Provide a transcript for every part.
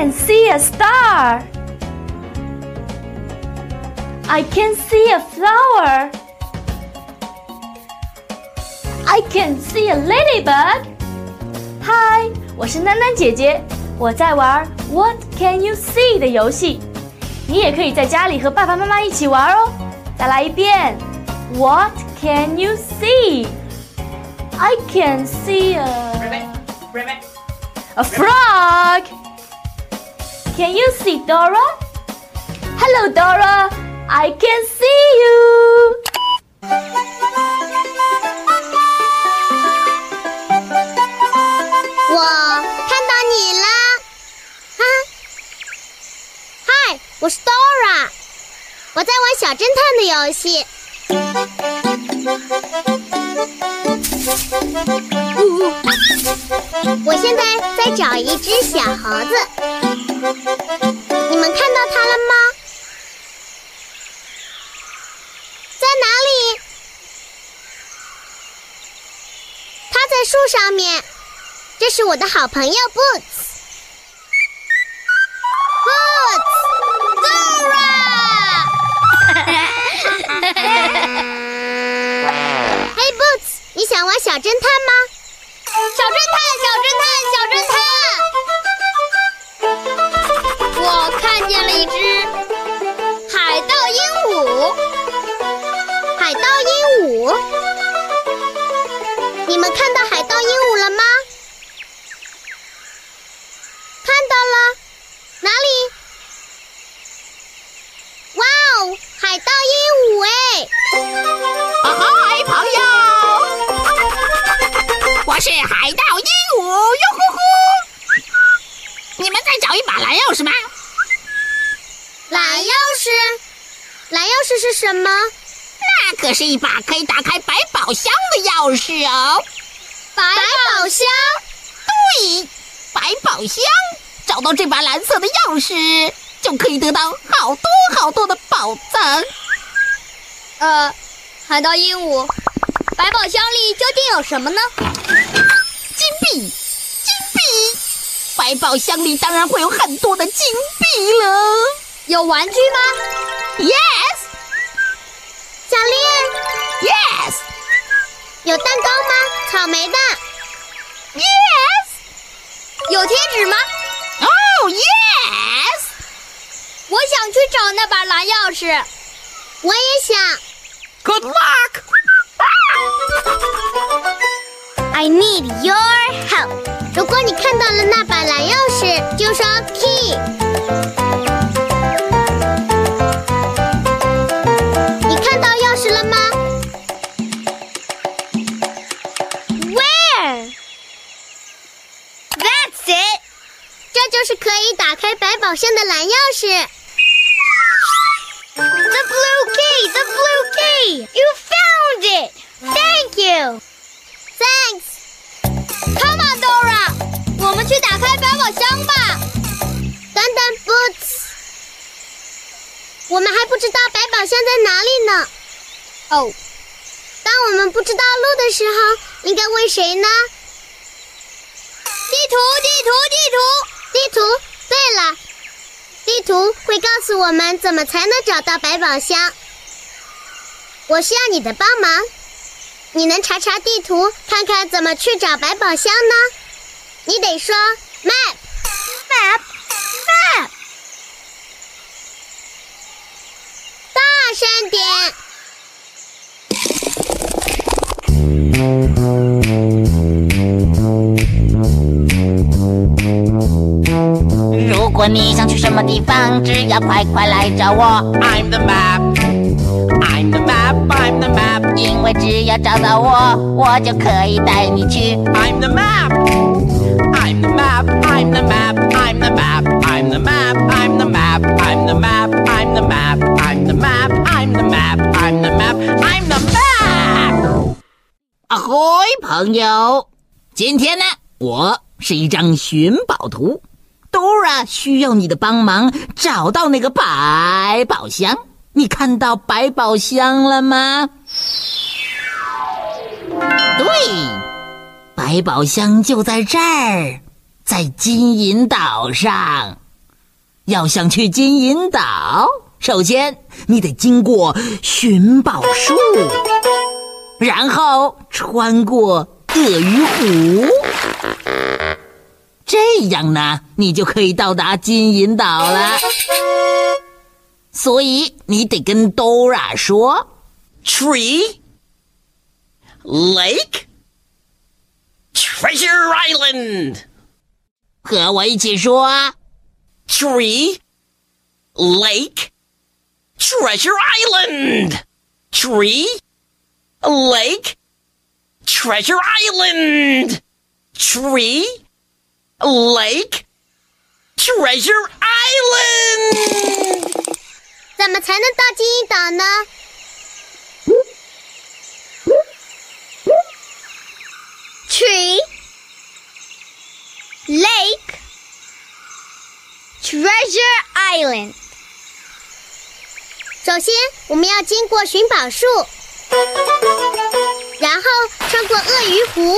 can see a star. I can see a flower. I can see a ladybug. Hi，我是囡囡姐姐，我在玩 What Can You See 的游戏。你也可以在家里和爸爸妈妈一起玩哦。再来一遍，What can you see? I can see a a frog. Can you see Dora? Hello, Dora. I can see you. 我看到你了，哈！嗨，我是 Dora，我在玩小侦探的游戏。我现在在找一只小猴子，你们看到它了吗？在哪里？它在树上面。这是我的好朋友 Boots。Boots，Dora。嘿，Boots，你想玩小侦探吗？小侦探，小侦探，小侦探一只海盗鹦鹉。海盗鹦鹉？你们看到海盗鹦鹉了吗？看到了，哪里？哇哦，海盗鹦鹉哎！嗨，朋友，我是海盗鹦鹉，哟呼呼！你们在找一把蓝钥匙吗？蓝钥匙？蓝钥匙是什么？那可是一把可以打开百宝箱的钥匙哦。百宝箱？对，百宝箱。找到这把蓝色的钥匙，就可以得到好多好多的宝藏。呃，海盗鹦鹉，百宝箱里究竟有什么呢？金币，金币！百宝箱里当然会有很多的金币了。有玩具吗？Yes。项链？Yes。有蛋糕吗？草莓的？Yes。有贴纸吗？哦、oh,，Yes！我想去找那把蓝钥匙。我也想。Good luck! I need your help. 如果你看到了那把蓝钥匙，就说 key。就是可以打开百宝箱的蓝钥匙。The blue key, the blue key. You found it. Thank you. Thanks. Come on, Dora. 我们去打开百宝箱吧。等等，Boots。我们还不知道百宝箱在哪里呢。哦。当我们不知道路的时候，应该问谁呢？地图，地图，地图。地图。对了，地图会告诉我们怎么才能找到百宝箱。我需要你的帮忙，你能查查地图，看看怎么去找百宝箱呢？你得说 map map map，大声点。果你想去什么地方，只要快快来找我。I'm the map. I'm the map. I'm the map. 因为只要找到我，我就可以带你去。I'm the map. I'm the map. I'm the map. I'm the map. I'm the map. I'm the map. I'm the map. I'm the map. I'm the map. I'm the map. I'm the map. I'm the map. 啊嘿，朋友！今天呢，我是一张寻宝图，Dora 需要你的帮忙，找到那个百宝箱。你看到百宝箱了吗？对，百宝箱就在这儿，在金银岛上。要想去金银岛，首先你得经过寻宝树。然后穿过鳄鱼湖，这样呢，你就可以到达金银岛了。所以你得跟 Dora 说 Tree. Lake. Treasure Island. 和我一起说 Tree. Lake. Treasure Island. Tree. Lake. Treasure Island. Tree. Lake. Treasure Island. 怎么才能到金银岛呢？Tree, lake, treasure island。首先，我们要经过寻宝树， 然后穿过鳄鱼湖，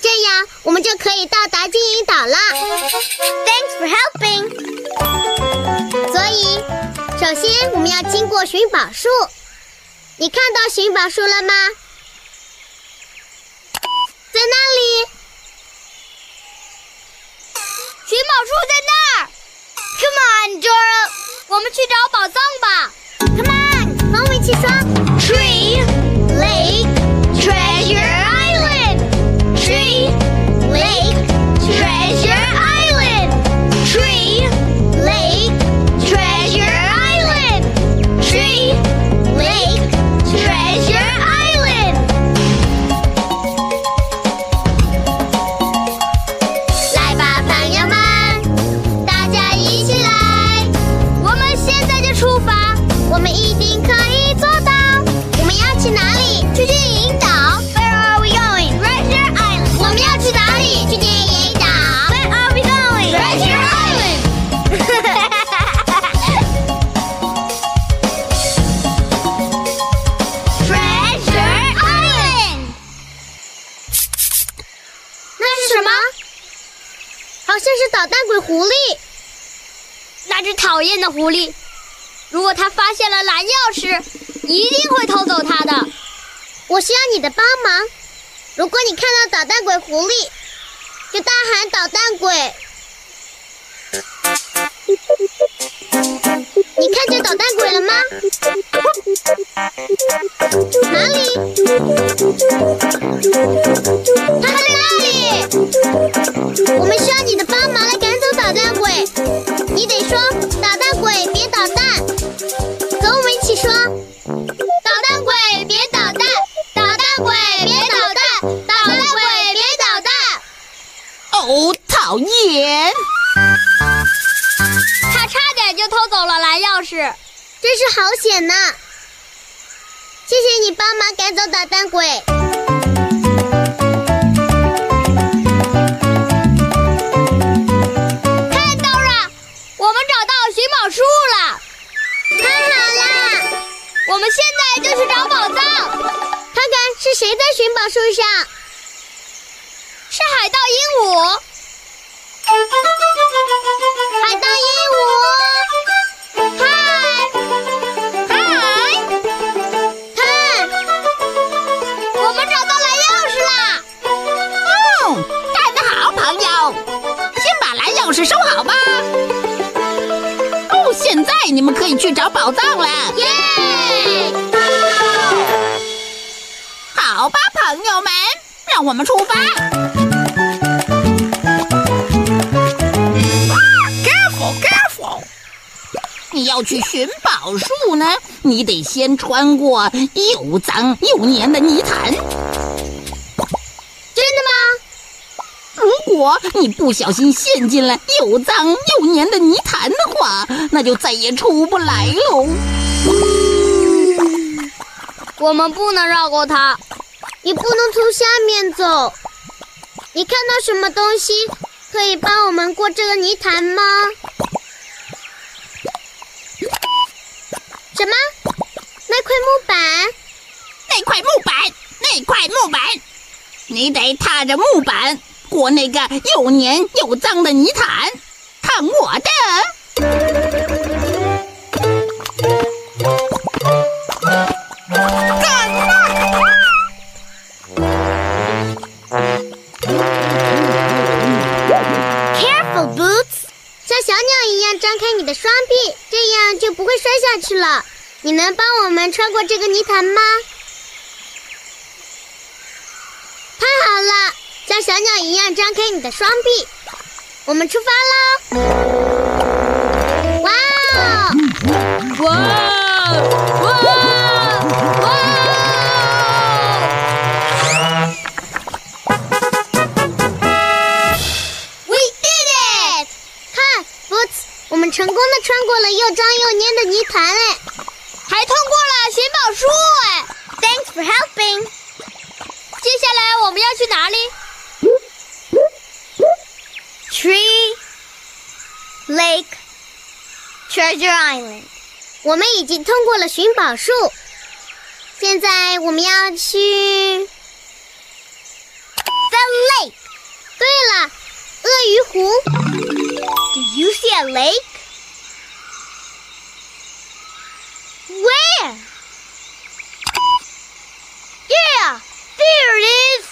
这样我们就可以到达金银岛了。Thanks for helping。所以，首先我们要经过寻宝树。你看到寻宝树了吗？在那里。寻宝树在那儿。Come on, Dora，我们去找宝藏吧。Come on，和我一起说。Tree, 狐狸，如果它发现了蓝钥匙，一定会偷走它的。我需要你的帮忙。如果你看到捣蛋鬼狐狸，就大喊“捣蛋鬼”。你看见捣蛋鬼了吗？哪里？他在那里。我们需要你的帮忙你们可以去找宝藏了。耶！好吧朋友们让我们出发。啊 careful careful 你要去寻宝树呢你得先穿过又脏又黏的泥潭。果你不小心陷进了又脏又黏的泥潭的话，那就再也出不来喽。我们不能绕过它。你不能从下面走。你看到什么东西可以帮我们过这个泥潭吗？什么？那块木板？那块木板，那块木板，你得踏着木板过那个又黏又脏的泥潭。看我的！像小鸟一样张开你的双臂，这样就不会摔下去了。你能帮我们穿过这个泥潭吗？太好了，像小鸟一样张开你的双臂，我们出发喽！哇哦！哇！哇！哇！我们成功的穿过了又脏又粘的泥潭，哎，还通过了寻宝树，哎，Thanks for helping。接下来我们要去哪里 Lake Treasure Island。我们已经通过了寻宝树，现在我们要去 The Lake。对了，鳄鱼湖。Do you see a lake? Where? Yeah, there it is.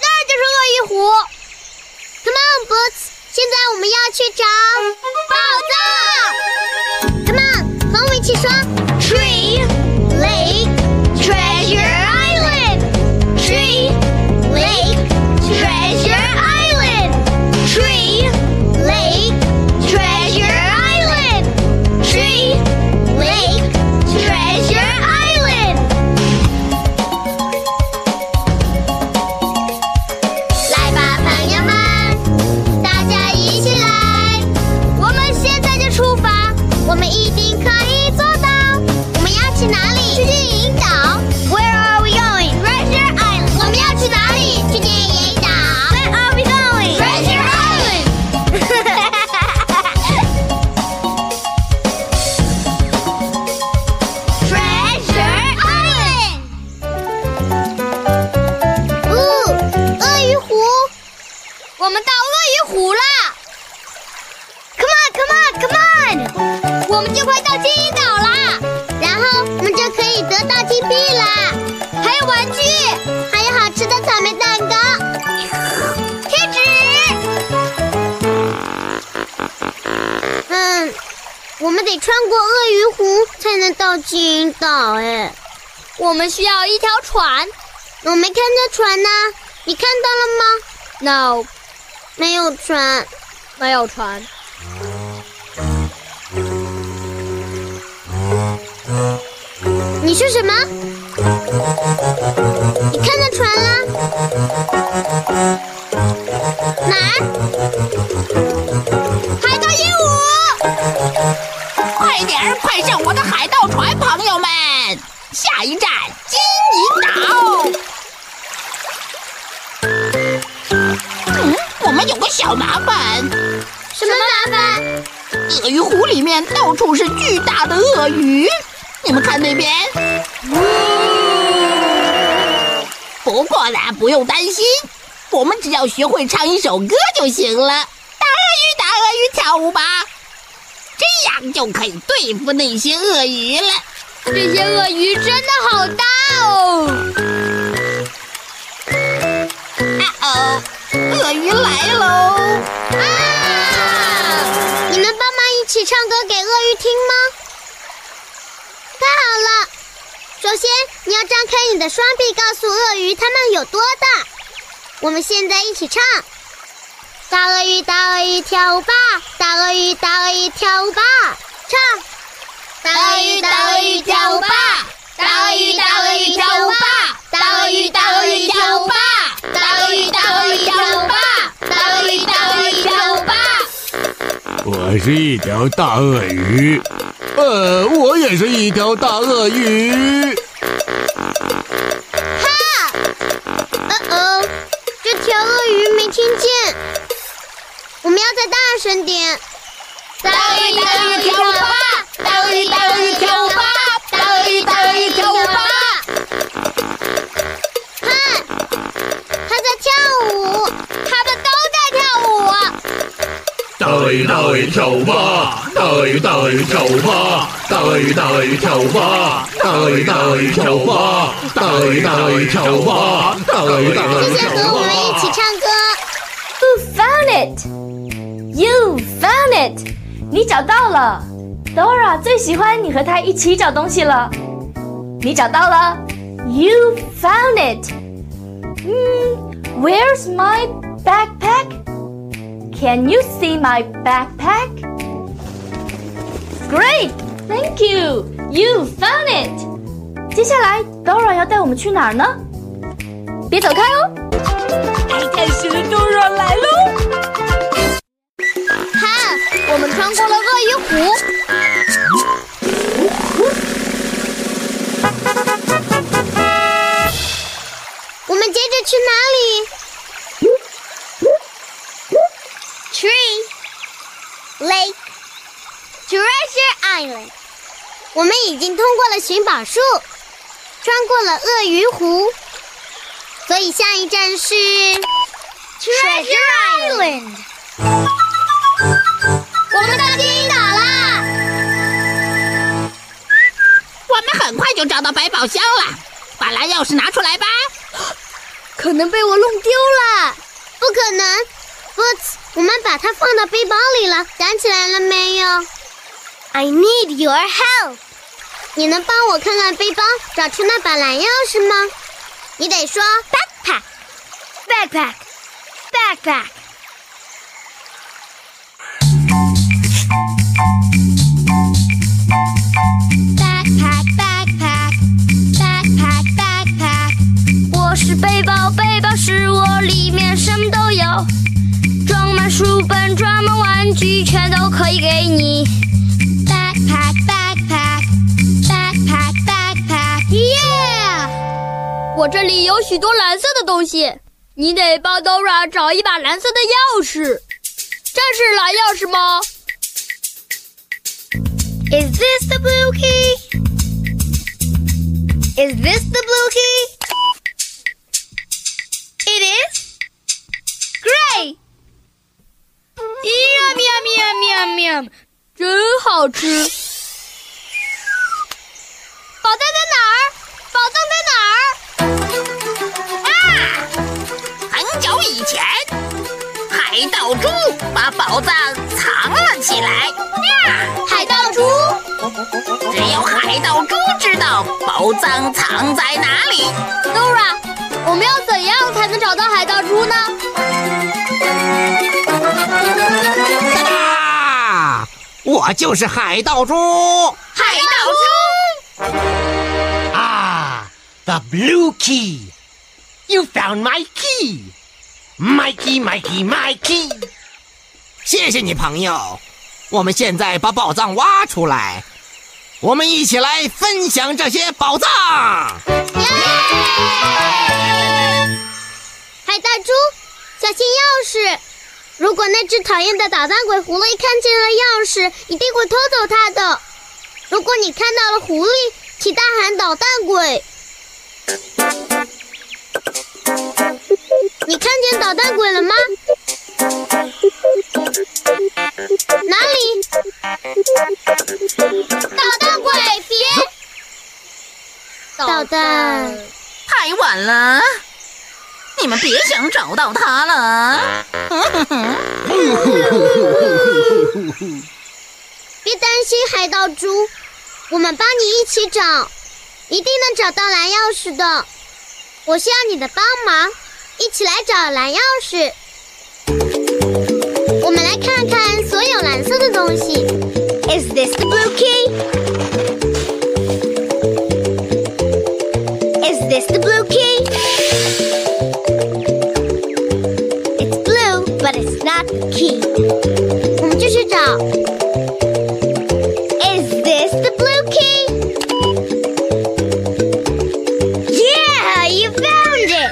那就是鳄鱼湖。Come on, Boots， 现在我们要去找我们需要一条船。我没看见船呢，你看到了吗？No，没有船，没有船。你说什么？你看到船了？哪儿？海盗鹦鹉！快点儿，快上我的海盗船，朋友们！下一站金银岛。嗯，我们有个小麻烦。什么麻烦？鳄鱼湖里面到处是巨大的鳄鱼，你们看那边。不过呢，不用担心，我们只要学会唱一首歌就行了。大鳄鱼，大鳄鱼，跳舞吧！这样就可以对付那些鳄鱼了。这些鳄鱼真的好大哦！啊哦，鳄鱼来喽！啊！你能帮忙一起唱歌给鳄鱼听吗？太好了！首先，你要张开你的双臂，告诉鳄鱼它们有多大。我们现在一起唱：大鳄鱼，大鳄鱼，跳舞吧！大鳄鱼，大鳄鱼，跳舞吧！唱。大鳄鱼，大鳄鱼跳舞吧！大鳄鱼，大鳄鱼跳舞吧！大鳄鱼，大鳄鱼跳舞吧！大鳄鱼，大鳄鱼跳舞吧！大鳄鱼，大鳄鱼跳舞吧！我是一条大鳄鱼，呃，我也是一条大鳄鱼。呃哦，这条鳄鱼没听见，我们要再大声点。大鳄鱼，大鳄鱼跳舞吧！大鳄鱼，大鳄鱼跳舞吧！大鳄鱼，大鳄鱼跳舞吧！看，它在跳舞，它们都在跳舞。大鳄鱼，大鳄鱼跳舞吧！大鳄鱼，大鳄鱼跳舞吧！大鳄鱼，大鳄鱼跳舞吧！大鳄鱼，大鳄鱼跳舞吧！大鳄鱼，大鳄鱼跳舞吧！大鳄鱼，大鳄鱼谢谢和我们一起！唱歌。Who found it? You found it. 你找到了。Dora 最喜欢你和他一起找东西了。你找到了。You found it. 嗯，Where's my backpack? Can you see my backpack? Great, thank you. You found it. 接下来，Dora 要带我们去哪儿呢？别走开哦！爱探险的 Dora 来喽！穿过了鳄鱼湖。我们接着去哪里？Tree Lake Treasure Island。我们已经通过了寻宝树，穿过了鳄鱼湖，所以下一站是 Treasure Island。我们到金银岛啦！我们很快就找到百宝箱了，把蓝钥匙拿出来吧。可能被我弄丢了。不可能，Boots，我们把它放到背包里了，想起来了没有？I need your help。你能帮我看看背包，找出那把蓝钥匙吗？你得说 backpack，backpack，backpack。Backpack, 背包，背包是我，里面什么都有，装满书本，装满玩具，全都可以给你。Backpack, backpack, backpack, backpack, yeah！我这里有许多蓝色的东西，你得帮 Dora 找一把蓝色的钥匙。这是蓝钥匙吗？Is this the blue key? Is this the blue key? It is? Great! 喵喵喵喵喵，真好吃！宝藏在哪儿？宝藏在哪儿？啊！很久以前，海盗猪把宝藏藏了起来。呀！海盗猪？只有海盗猪知道宝藏藏在哪里。Dora，我们要怎样才能找到海盗猪呢？我就是海盗猪海盗猪？啊！The blue key. You found my key. My key, my key, my key. 谢谢你，朋友。我们现在把宝藏挖出来，我们一起来分享这些宝藏。耶！海大猪，小心钥匙！如果那只讨厌的捣蛋鬼狐狸看见了钥匙，一定会偷走它的。如果你看到了狐狸，请大喊“捣蛋鬼”。你看见捣蛋鬼了吗？捣蛋鬼，别！捣蛋。太晚了，你们别想找到他了。别担心，海盗猪，我们帮你一起找，一定能找到蓝钥匙的。我需要你的帮忙，一起来找蓝钥匙。我们来看看所有蓝色的东西。Is this the blue key? Is this the blue key? It's blue, but it's not the key. 我们继续找。Is this the blue key? Yeah, you found it.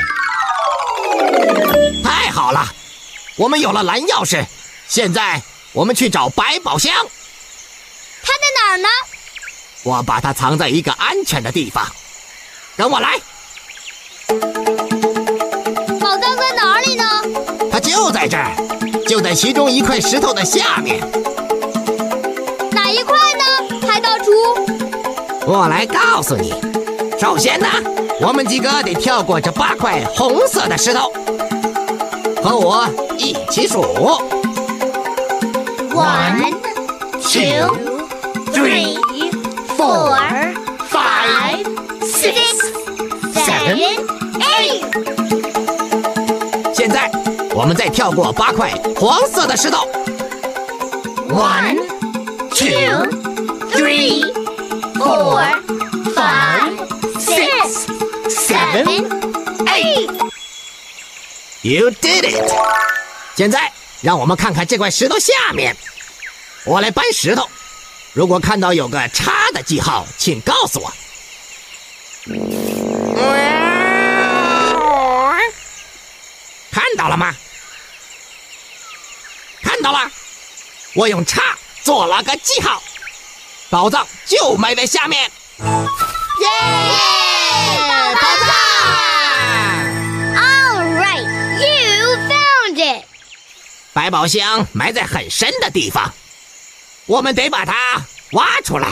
太好了，我们有了蓝钥匙。现在我们去找百宝箱。它在哪儿呢？我把它藏在一个安全的地方，跟我来。宝藏在哪里呢？它就在这儿，就在其中一块石头的下面。哪一块呢？海盗厨。我来告诉你，首先呢，我们几个得跳过这八块红色的石头，和我一起数。One, two, three, four, five, six, seven, eight。现在，我们再跳过八块黄色的石头。One, two, three, four, five, six, seven, eight. You did it. it！现在，让我们看看这块石头下面。我来搬石头，如果看到有个叉的记号，请告诉我。看到了吗？看到了，我用叉做了个记号，宝藏就埋在下面。耶！宝藏！All right, you found it. 百宝箱埋在很深的地方，我们得把它挖出来。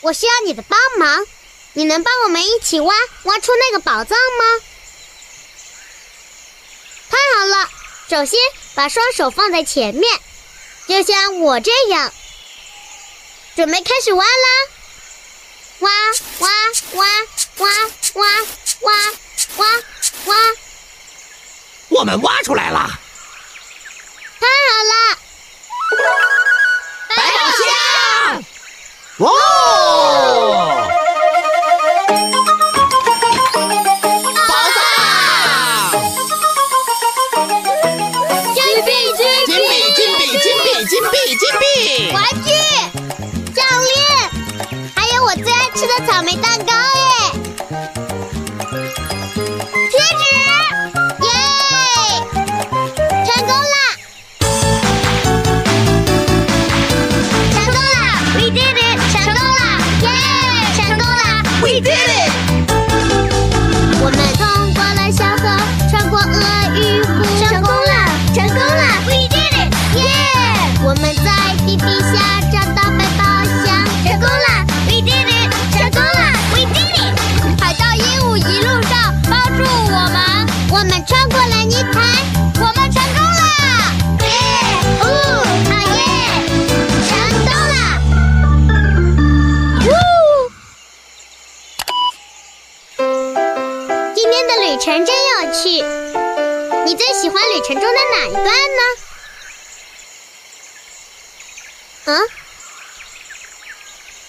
我需要你的帮忙，你能帮我们一起挖挖出那个宝藏吗？太好了！首先把双手放在前面，就像我这样。准备开始挖啦！挖挖挖挖挖挖挖挖！我们挖出来了，太好了！Whoa!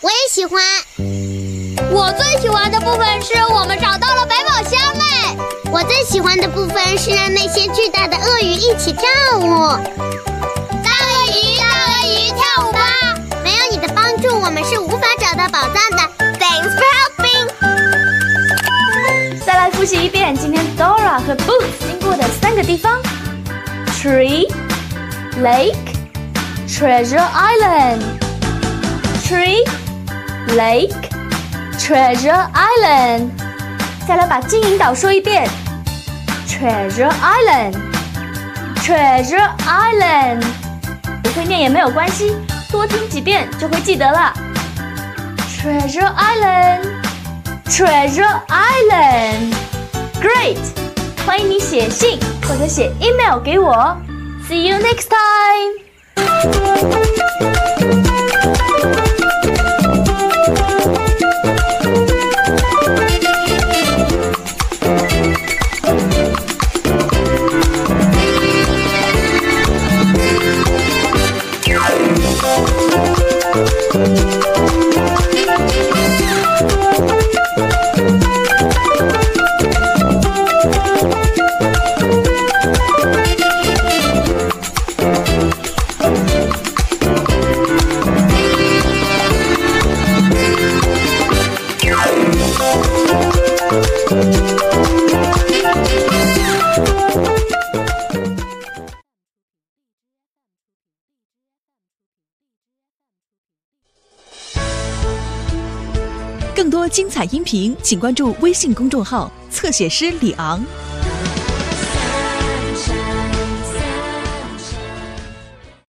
我也喜欢。我最喜欢的部分是我们找到了百宝箱哎！我最喜欢的部分是让那些巨大的鳄鱼一起跳舞。大鳄鱼，大鳄鱼，跳舞吧！没有你的帮助，我们是无法找到宝藏的。Thanks for helping。再来复习一遍今天 Dora 和 Boots 经过的三个地方：Tree、Lake、Treasure Island。Tree、Lake、Treasure Island。再来把金银岛说一遍：Treasure Island、Treasure Island。不会念也没有关系，多听几遍就会记得了。Treasure Island。Treasure Island。Great！欢迎你写信或者写 email 给我。See you next time. 请关注微信公众号“侧写师李昂”。